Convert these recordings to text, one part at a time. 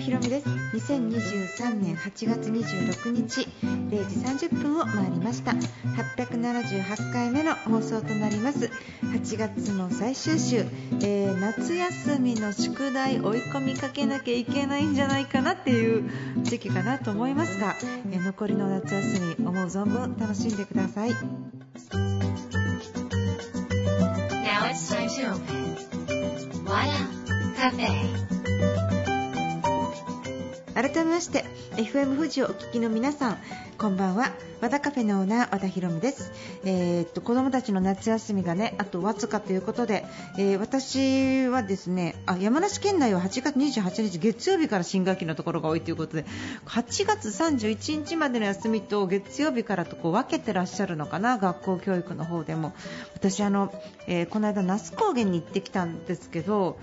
ひろみです2023年8月26日0時30分を回りました878回目の放送となります8月の最終週、えー、夏休みの宿題追い込みかけなきゃいけないんじゃないかなっていう時期かなと思いますが、えー、残りの夏休み思う存分楽しんでください Now it's time to open. Voila, Cafe. 改めまして FM 富士をお聞きの皆さんこんばんは。和田カフェのオーナー和田博美です、えー、っと子供たちの夏休みがねあとわずかということで、えー、私はですねあ山梨県内は8月28日月曜日から新学期のところが多いということで8月31日までの休みと月曜日からとこう分けてらっしゃるのかな学校教育の方でも。私あの、えー、この間那須高原に行ってきたんですけど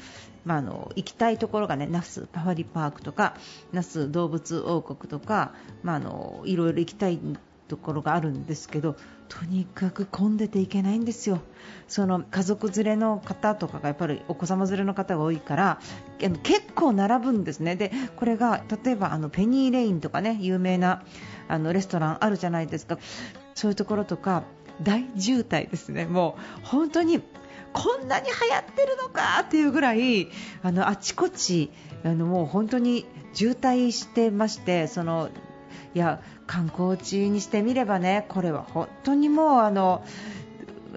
まあ、あの行きたいところがね那須パファリパークとか那須動物王国とか、まあ、あのいろいろ行きたいところがあるんですけどとにかく混んでていけないんですよ、その家族連れの方とかがやっぱりお子様連れの方が多いから結構並ぶんですね、でこれが例えばあのペニーレインとかね有名なあのレストランあるじゃないですか、そういうところとか大渋滞ですね、もう本当にこんなに流行ってるのかっていうぐらいあのあちこちあのもう本当に渋滞してましてそのいや観光地にしてみればねこれは本当にもうあの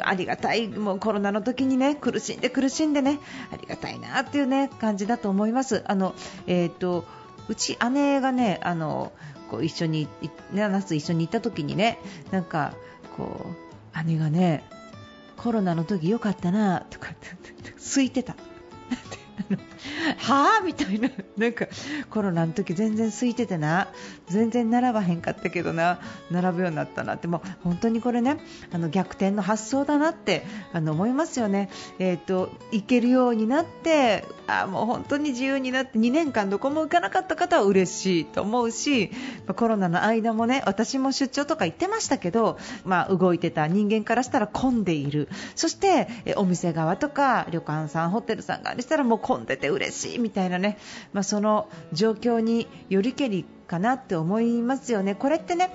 ありがたいもうコロナの時にね苦しんで苦しんでねありがたいなっていうね感じだと思います。あのえーと、うち姉がねあのこう一緒にね夏一緒に行った時にねなんかこう姉がねコロナの時よかったなとかって空いてた。はあ？みたいな、なんかコロナの時全然空いててな、全然並ばへんかったけどな、並ぶようになったなって、も本当にこれね、あの逆転の発想だなってあの思いますよね。え、ー、と行けるようになって、あもう本当に自由になって2年間どこも行かなかった方は嬉しいと思うし、コロナの間もね、私も出張とか行ってましたけど、まあ動いてた人間からしたら混んでいる。そしてお店側とか旅館さん、ホテルさん側にしたらもう混んでて嬉しいみたいなね、まあ、その状況によりけりかなって思いますよね。これってね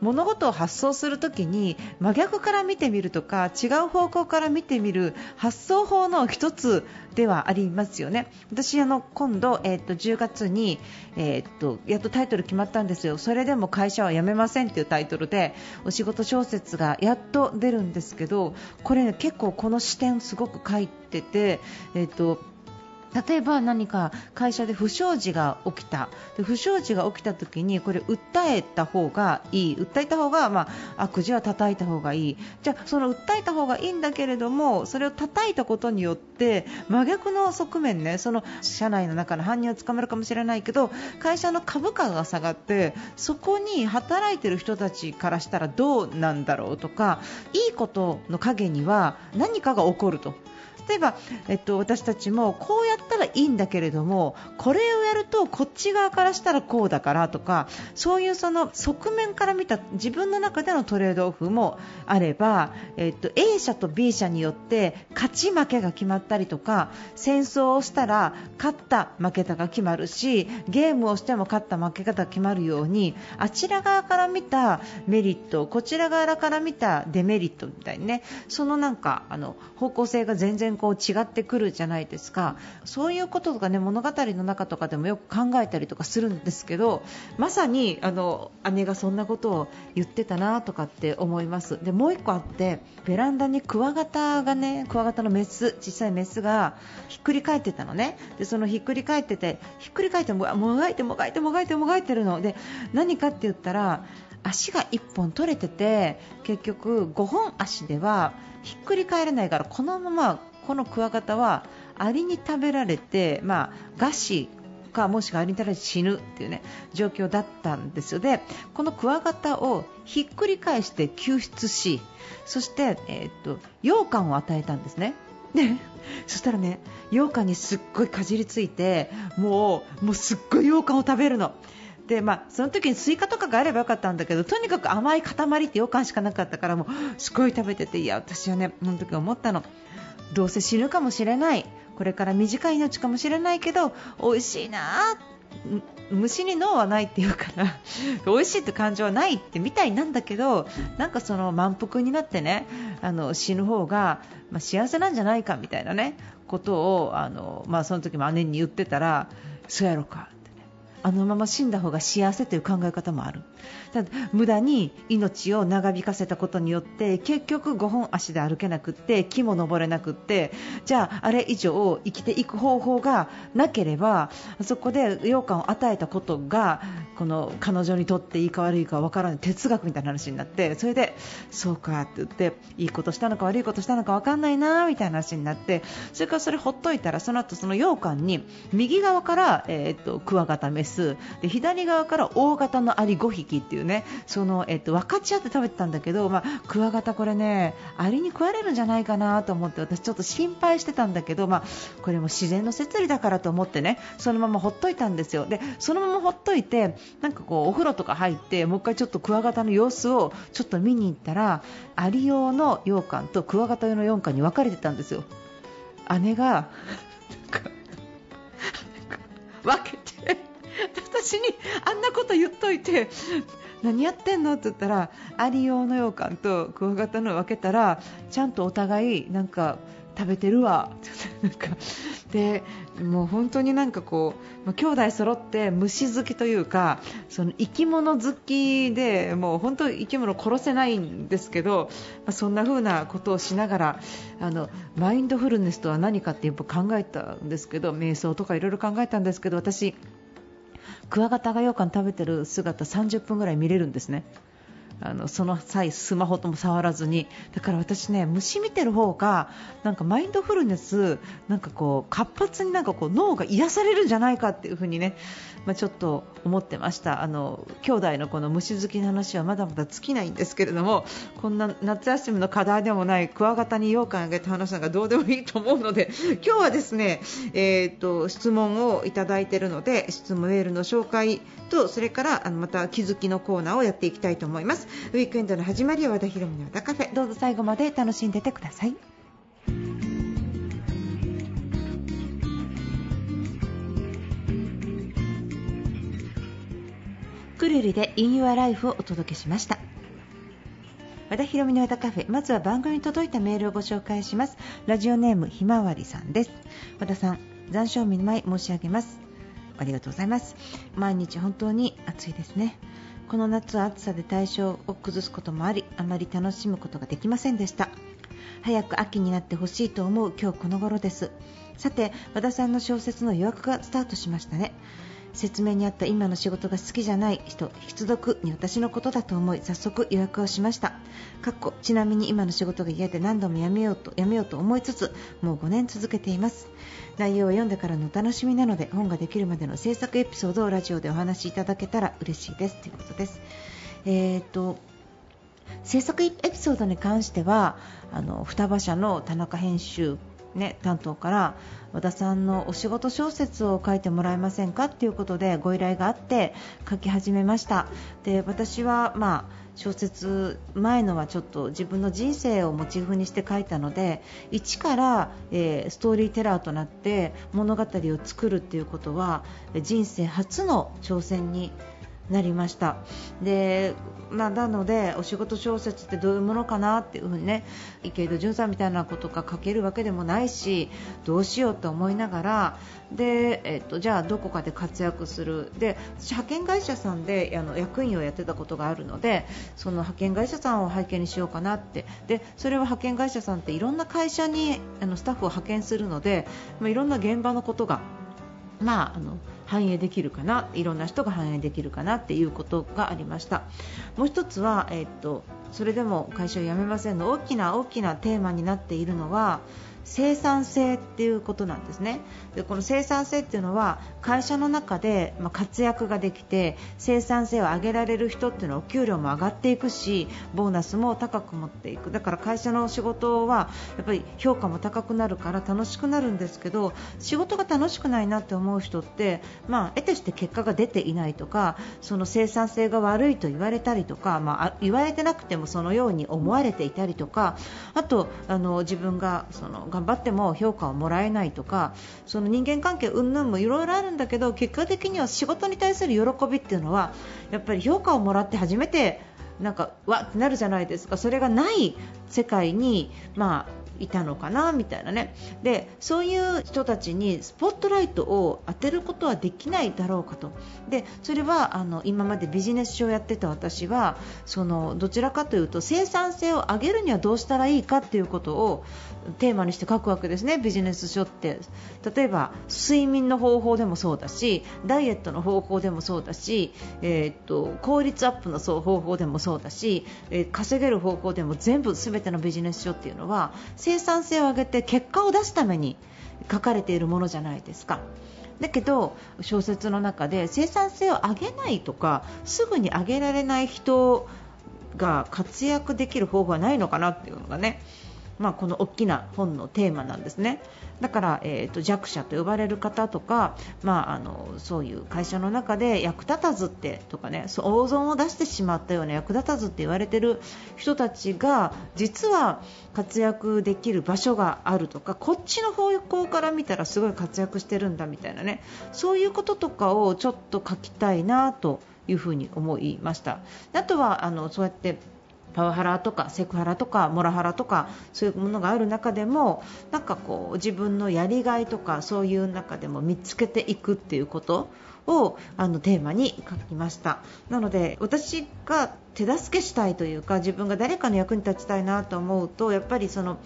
物事を発想するときに真逆から見てみるとか違う方向から見てみる発想法の一つではありますよね。私あの今度、えー、と10月に、えー、とやっとタイトル決まったんですよ。それでも会社は辞めませんというタイトルでお仕事小説がやっと出るんですけどこれ、ね、結構この視点すごく書いてて、えーと例えば何か会社で不祥事が起きた。で不祥事が起きた時にこれ訴えた方がいい。訴えた方が、まあ、悪事は叩いた方がいい。じゃあその訴えた方がいいんだけれどもそれを叩いたことによって真逆の側面ねその社内の中の犯人を捕まるかもしれないけど会社の株価が下がってそこに働いてる人たちからしたらどうなんだろうとかいいことの陰には何かが起こると。例えば、えっと、私たちもこうやったらいいんだけれどもこれをやるとこっち側からしたらこうだからとかそういうその側面から見た自分の中でのトレードオフもあれば、えっと、A 社と B 社によって勝ち負けが決まったりとか戦争をしたら勝った負けたが決まるしゲームをしても勝った負け方が決まるようにあちら側から見たメリットこちら側から見たデメリットみたいにねそのなんかあの方向性が全然こう違ってくるじゃないですか。そういうこととかね物語の中とかでもよく考えたりとかするんですけどまさにあの姉がそんなことを言ってたなとかって思います。でもう1個あってベランダにクワガタがねクワガタのメス小さいメスがひっくり返ってたのね。でそのひっくり返っててひっくり返ってももがいてもがいてもがいてもがいてるの。で何かって言ったら足が1本取れてて結局5本足ではひっくり返れないからこのままこのクワガタはアリに食べられて、まあ、餓死かもしくはアリに食べられて死ぬっていうね状況だったんですよでこのクワガタをひっくり返して救出しそして、えー、っと羊羹を与えたんですね。でそしたらね羊羹にすっごいかじりついてもうもうすっごい羊羹を食べるの。でまあ、その時にスイカとかがあればよかったんだけどとにかく甘い塊って羊羹しかなかったからもうすごい食べてていや私はねその時思ったのどうせ死ぬかもしれない。これから短い命かもしれないけど美味しいな虫に脳はないっていうから 美味しいって感情はないってみたいなんだけどなんかその満腹になってねあの死ぬ方が、ま、幸せなんじゃないかみたいなねことをあの、まあ、その時も姉に言ってたらそうやろか。あのまま死んだ方が幸せという考え方もある。だ無駄に命を長引かせたことによって結局5本足で歩けなくって木も登れなくってじゃああれ以上生きていく方法がなければそこで羊羹を与えたことがこの彼女にとっていいか悪いか分からない哲学みたいな話になってそれでそうかって言っていいことしたのか悪いことしたのか分かんないなみたいな話になってそれからそれほっといたらその後その羊羹に右側から、えー、っとクワガタメススで左側から大型のアリ5匹っていうねその、えっと、分かち合って食べてたんだけど、まあ、クワガタこれねアリに食われるんじゃないかなと思って私ちょっと心配してたんだけど、まあ、これも自然の摂理だからと思ってねそのままほっといたんですよでそのままほっといてなんかこうお風呂とか入ってもう一回ちょっとクワガタの様子をちょっと見に行ったらアリ用の羊羹とクワガタ用の羊羹に分かれてたんですよ。姉が分けて私にあんなこと言っといて何やってんのって言ったらアリ用の羊羹とクワガタの分けたらちゃんとお互いなんか食べてるわ。なんかでもう本当になんかこう兄弟揃って虫好きというかその生き物好きでもう本当生き物殺せないんですけど、まあ、そんな風なことをしながらあのマインドフルネスとは何かってやっぱ考えたんですけど瞑想とかいろいろ考えたんですけど私クワガタが羊羹食べてる姿30分ぐらい見れるんですね。あのその際、スマホとも触らずにだから私ね虫見てる方がなんかマインドフルネスなんかこう活発になんかこう脳が癒されるんじゃないかっていう風にね、まあ、ちょっと思ってましたあの兄弟のこの虫好きの話はまだまだ尽きないんですけれどもこんな夏休みの課題でもないクワガタに羊羹あげた話なんかどうでもいいと思うので今日はですね、えーと、質問をいただいているので質問メールの紹介とそれからあのまた気づきのコーナーをやっていきたいと思います。ウィークエンドの始まりは和田ヒ美の和田カフェ。どうぞ最後まで楽しんでてください。くるりで In Your Life をお届けしました。和田博美の和田カフェ。まずは番組に届いたメールをご紹介します。ラジオネームひまわりさんです。和田さん残暑見舞い申し上げます。ありがとうございます。毎日本当に暑いですね。この夏は暑さで体調を崩すこともありあまり楽しむことができませんでした。早く秋になってほしいと思う今日この頃です。さて和田さんの小説の予約がスタートしましたね。説明にあった今の仕事が好きじゃない人必読に私のことだと思い早速予約をしました。かっこちなみに今の仕事が嫌で何度もやめようとやめようと思いつつもう5年続けています。内容を読んでからのお楽しみなので本ができるまでの制作エピソードをラジオでお話しいただけたら嬉しいです。ということです。えーと制作エピソードに関してはあの双葉社の田中編集ね、担当から和田さんのお仕事小説を書いてもらえませんか？ということでご依頼があって書き始めました。で私は、まあ、小説前のはちょっと自分の人生をモチーフにして書いたので一から、えー、ストーリーテラーとなって物語を作るっていうことは人生初の挑戦になりました。で、まあ、なのでお仕事小説ってどういうものかなっていうふにね池井戸潤さんみたいなことが書けるわけでもないしどうしようと思いながらで、えっと、じゃあどこかで活躍する。で私派遣会社さんであの役員をやってたことがあるのでその派遣会社さんを背景にしようかなって。でそれは派遣会社さんっていろんな会社にあのスタッフを派遣するので、まあ、いろんな現場のことがまあ、あの反映できるかな？いろんな人が反映できるかなっていうことがありました。もう1つは、えー、っとそれでも会社を辞めませんの大きな大きなテーマになっているのは生産性っていうことなんですね。でこの生産性っていうのは会社の中で活躍ができて生産性を上げられる人っていうのはお給料も上がっていくしボーナスも高く持っていく。だから会社の仕事はやっぱり評価も高くなるから楽しくなるんですけど仕事が楽しくないなって思う人ってまあ得てして結果が出ていないとかその生産性が悪いと言われたりとか、まあ、言われてなくてもそのように思われていたりとかあとあの自分がその頑張っても評価をもらえないとかその人間関係云々もいろいろあるんだけど結果的には仕事に対する喜びっていうのはやっぱり評価をもらって初めてなんかわってなるじゃないですか。それがない世界に、まあ、いたのかなみたいなね。でそういう人たちにスポットライトを当てることはできないだろうかと。でそれはあの今までビジネス書をやってた私はそのどちらかというと生産性を上げるにはどうしたらいいかということをテーマにして書くわけですねビジネス書って。例えば睡眠の方法でもそうだしダイエットの方法でもそうだし、えー、っと効率アップの方法でもそうだし、えー、稼げる方法でも全部全てのビジネス書っていうのは生産性を上げて結果を出すために書かれているものじゃないですか。だけど小説の中で生産性を上げないとかすぐに上げられない人が活躍できる方法はないのかなっていうのがねまあ、この大きな本のテーマなんですね。だから、えーと、弱者と呼ばれる方とか、まあ、あのそういう会社の中で役立たずってとかね大損を出してしまったような役立たずって言われてる人たちが実は活躍できる場所があるとかこっちの方向から見たらすごい活躍してるんだみたいなねそういうこととかをちょっと書きたいなというふうに思いました。あとはあのそうやってパワハラとかセクハラとかモラハラとかそういうものがある中でもなんかこう自分のやりがいとかそういう中でも見つけていくっていうことをあのテーマに書きました。なので私が手助けしたいというか自分が誰かの役に立ちたいなと思うとやっぱりその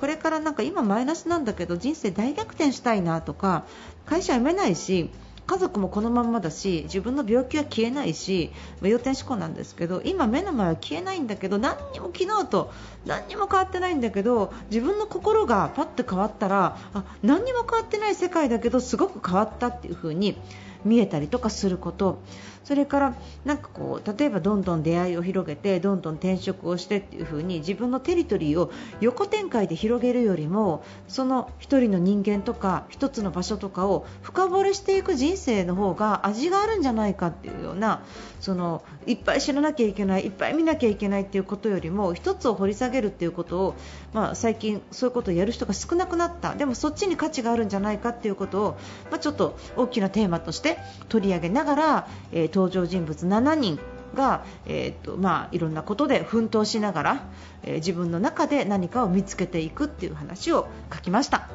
これからなんか今マイナスなんだけど人生大逆転したいなとか会社辞めないし家族もこのままだし自分の病気は消えないし要点思考なんですけど今、目の前は消えないんだけど何にも昨日と何にも変わってないんだけど自分の心がパッと変わったらあ何にも変わってない世界だけどすごく変わったっていう風に見えたりとかすること。それからなんかこう例えばどんどん出会いを広げてどんどん転職をしてっていう風に自分のテリトリーを横展開で広げるよりもその1人の人間とか1つの場所とかを深掘りしていく人生の方が味があるんじゃないかっていうようなそのいっぱい知らなきゃいけないいっぱい見なきゃいけないっていうことよりも1つを掘り下げるっていうことを、まあ、最近そういうことをやる人が少なくなった。でもそっちに価値があるんじゃないかっていうことを、まあ、ちょっと大きなテーマとして取り上げながら、えー登場人物7人が、えーとまあ、いろんなことで奮闘しながら、えー、自分の中で何かを見つけていくっていう話を書きました。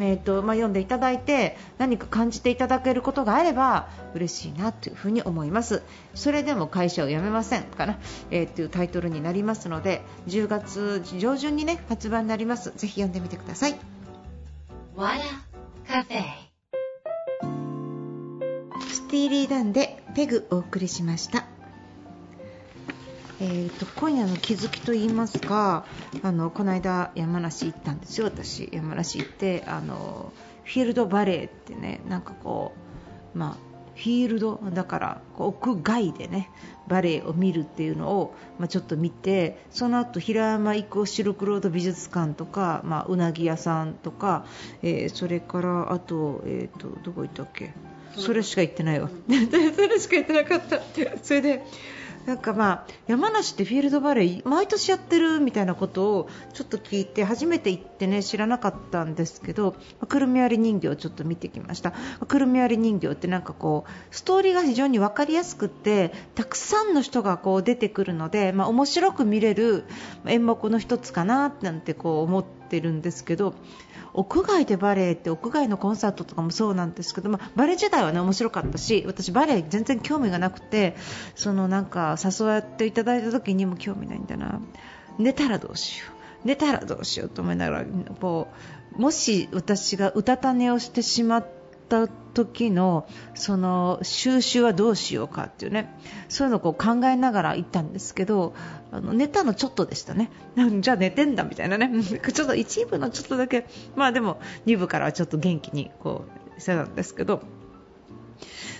えーとまあ、読んでいただいて何か感じていただけることがあれば嬉しいなというふに思いますそれでも会社を辞めませんかな、えー、というタイトルになりますので10月上旬に、ね、発売になりますぜひ読んでみてください。カフェスティーリー・ダンでペグお送りしました。えーと、今夜の気づきといいますかあのこの間、山梨行ったんですよ、私、山梨行ってあのフィールドバレーってねなんかこう、まあ、フィールドだから屋外でねバレエを見るっていうのを、まあ、ちょっと見てその後平山郁夫シルクロード美術館とか、まあ、うなぎ屋さんとか、えー、それからあと,、えーとどこ行ったっけ？それしか言ってないわ。それしか言ってなかった。ってそれでなんかまあ山梨ってフィールドバレー毎年やってるみたいなことをちょっと聞いて初めて行ってね知らなかったんですけどくるみ割り人形をちょっと見てきました。くるみ割り人形ってなんかこうストーリーが非常に分かりやすくてたくさんの人がこう出てくるのでまあ面白く見れる演目の一つかななんてこう思ってるんですけど屋外でバレエって屋外のコンサートとかもそうなんですけど、まあ、バレエ自体はね面白かったし私、バレエ全然興味がなくてそのなんか誘っていただいた時にも興味ないんだな。寝たらどうしよう。寝たらどうしようと思いながらこうもし私がうたた寝をしてしまってった時のその収集はどうしようかっていうね。そういうのをこう考えながら行ったんですけどあの寝たのちょっとでしたね。じゃあ寝てんだみたいなね。ちょっと一部のちょっとだけ。まあでも2部からはちょっと元気にこうしてたんですけど。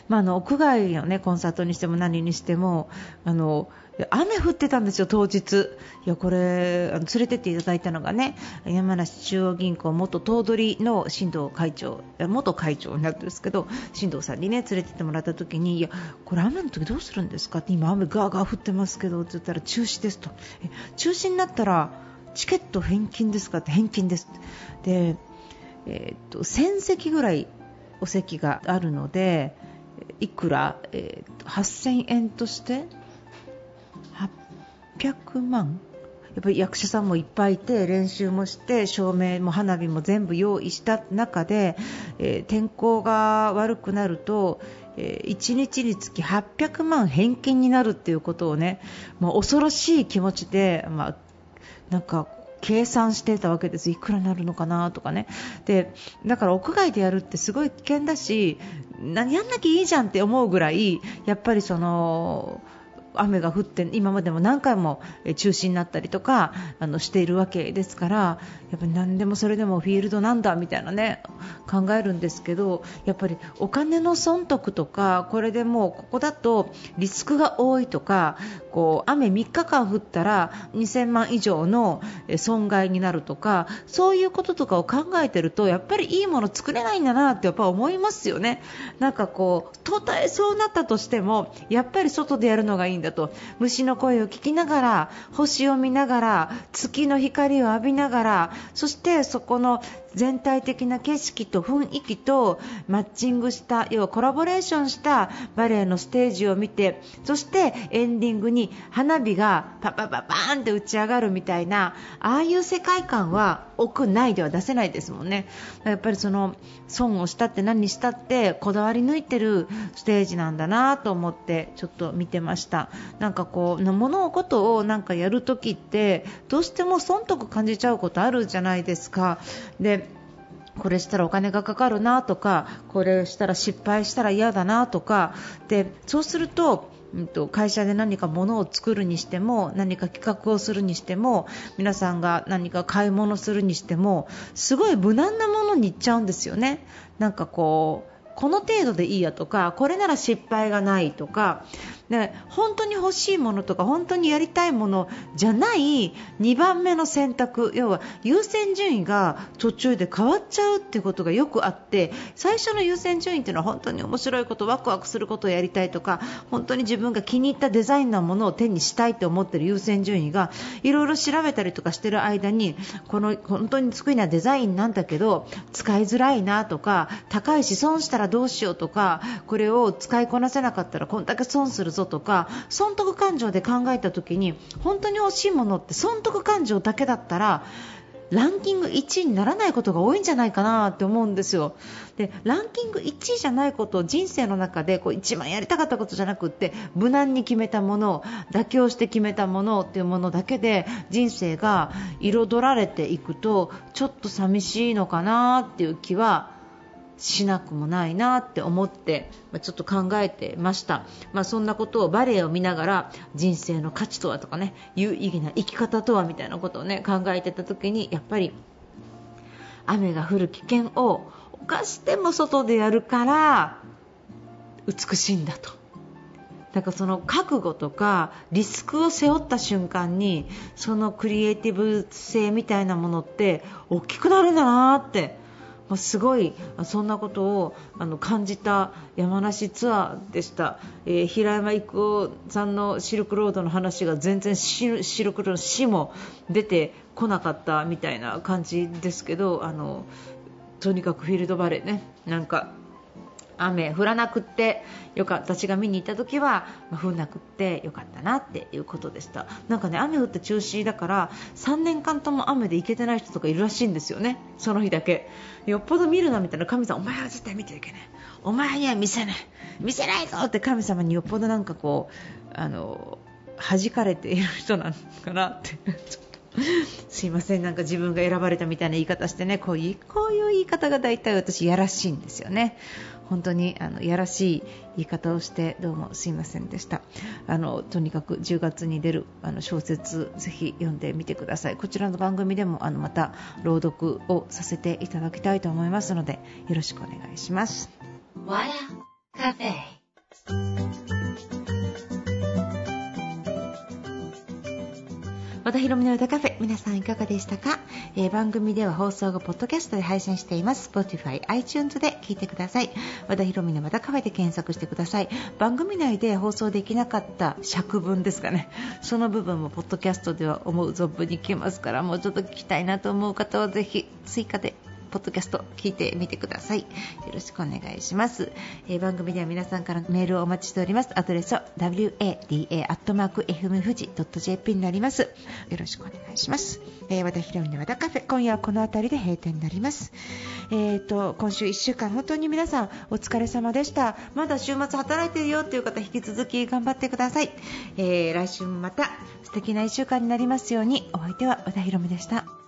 まあ、あの屋外の、ね、コンサートにしても何にしてもあの雨降ってたんですよ、当日。いやこれ連れてっていただいたのがね山梨中央銀行元頭取の新藤会長元会長になるんですけど新藤さんにね連れてってもらった時にいやこれ雨の時どうするんですかって今雨ガーガー降ってますけどって言ったら中止ですとえ中止になったらチケット返金ですかって返金ですで、えー、と1000席ぐらいお席があるのでいくら、えー、8000円として800万？やっぱり役者さんもいっぱいいて練習もして照明も花火も全部用意した中で、えー、天候が悪くなると、えー、1日につき800万返金になるっていうことをね、まあ、恐ろしい気持ちで、まあ、なんか計算してたわけです、いくらになるのかなとかね。でだから屋外でやるってすごい危険だし何やんなきゃいいじゃんって思うぐらいやっぱりその雨が降って今までも何回も中止になったりとかあのしているわけですからやっぱり何でもそれでもフィールドなんだみたいなね考えるんですけどやっぱりお金の損得とかこれでもうここだとリスクが多いとかこう雨3日間降ったら2000万以上の損害になるとかそういうこととかを考えてるとやっぱりいいもの作れないんだなってやっぱ思いますよね。なんかこう途絶えそうなったとしてもやっぱり外でやるのがいいんだと。虫の声を聞きながら星を見ながら月の光を浴びながらそしてそこの全体的な景色と雰囲気とマッチングした要はコラボレーションしたバレエのステージを見てそしてエンディングに花火がパパパパーンって打ち上がるみたいなああいう世界観は屋内では出せないですもんね。やっぱりその損をしたって何したってこだわり抜いてるステージなんだなと思ってちょっと見てました。なんかこう物事をなんかやるときってどうしても損得感じちゃうことあるじゃないですか。でこれしたらお金がかかるなとかこれしたら失敗したら嫌だなとかでそうすると会社で何か物を作るにしても何か企画をするにしても皆さんが何か買い物するにしてもすごい無難なものに行っちゃうんですよね。なんかこうこの程度でいいやとかこれなら失敗がないとかで本当に欲しいものとか本当にやりたいものじゃない2番目の選択。要は優先順位が途中で変わっちゃうっていうことがよくあって最初の優先順位っていうのは本当に面白いことワクワクすることをやりたいとか本当に自分が気に入ったデザインのものを手にしたいと思っている優先順位がいろいろ調べたりとかしている間にこの本当に得意なデザインなんだけど使いづらいなとか高いし損したらどうしようとかこれを使いこなせなかったらこんだけ損するぞとか損得感情で考えた時に本当に欲しいものって損得感情だけだったらランキング1位にならないことが多いんじゃないかなって思うんですよ。でランキング1位じゃないことを人生の中でこう一番やりたかったことじゃなくって無難に決めたもの妥協して決めたものっていうものだけで人生が彩られていくとちょっと寂しいのかなっていう気はしなくもないなって思って、まちょっと考えてました、まあ、そんなことをバレエを見ながら人生の価値とはとかね有意義な生き方とはみたいなことをね考えてた時にやっぱり雨が降る危険を犯しても外でやるから美しいんだと。なんかその覚悟とかリスクを背負った瞬間にそのクリエイティブ性みたいなものって大きくなるんだなって、すごいそんなことをあの感じた山梨ツアーでした、えー、平山郁夫さんのシルクロードの話が全然シルクロードの死も出てこなかったみたいな感じですけどあのとにかくフィールドバレーね。なんか雨降らなくってよか私が見に行った時は、まあ、降らなくってよかったなっていうことでした。なんかね雨降って中止だから3年間とも雨で行けてない人とかいるらしいんですよね。その日だけ。よっぽど見るなみたいな神様お前は絶対見てはいけない。お前には見せない。見せないぞって神様によっぽどなんかこうあの弾かれている人なのかなって。すいません、なんか自分が選ばれたみたいな言い方してねこういうこういう言い方が大体私やらしいんですよね。本当にあのやらしい言い方をしてどうもすいませんでした。あのとにかく10月に出るあの小説ぜひ読んでみてください。こちらの番組でもあのまた朗読をさせていただきたいと思いますのでよろしくお願いします。カフェ和田博美の歌カフェ皆さんいかがでしたか、えー、番組では放送後ポッドキャストで配信しています。Spotify、iTunes で聞いてください。和田博美の和田カフェで検索してください。番組内で放送できなかった尺分ですかね。その部分もポッドキャストでは思う存分に聞けますからもうちょっと聞きたいなと思う方はぜひ追加でポッドキャスト聞いてみてください。よろしくお願いします、えー、番組では皆さんからメールをお待ちしております。アドレスは wada.fmfuji.jp になります。よろしくお願いします、えー、和田ひろみの和田カフェ。今夜はこの辺りで閉店になります。えーと、今週1週間本当に皆さんお疲れ様でした。まだ週末働いてるよという方引き続き頑張ってください、えー、来週もまた素敵な1週間になりますように。お相手は和田ひろみでした。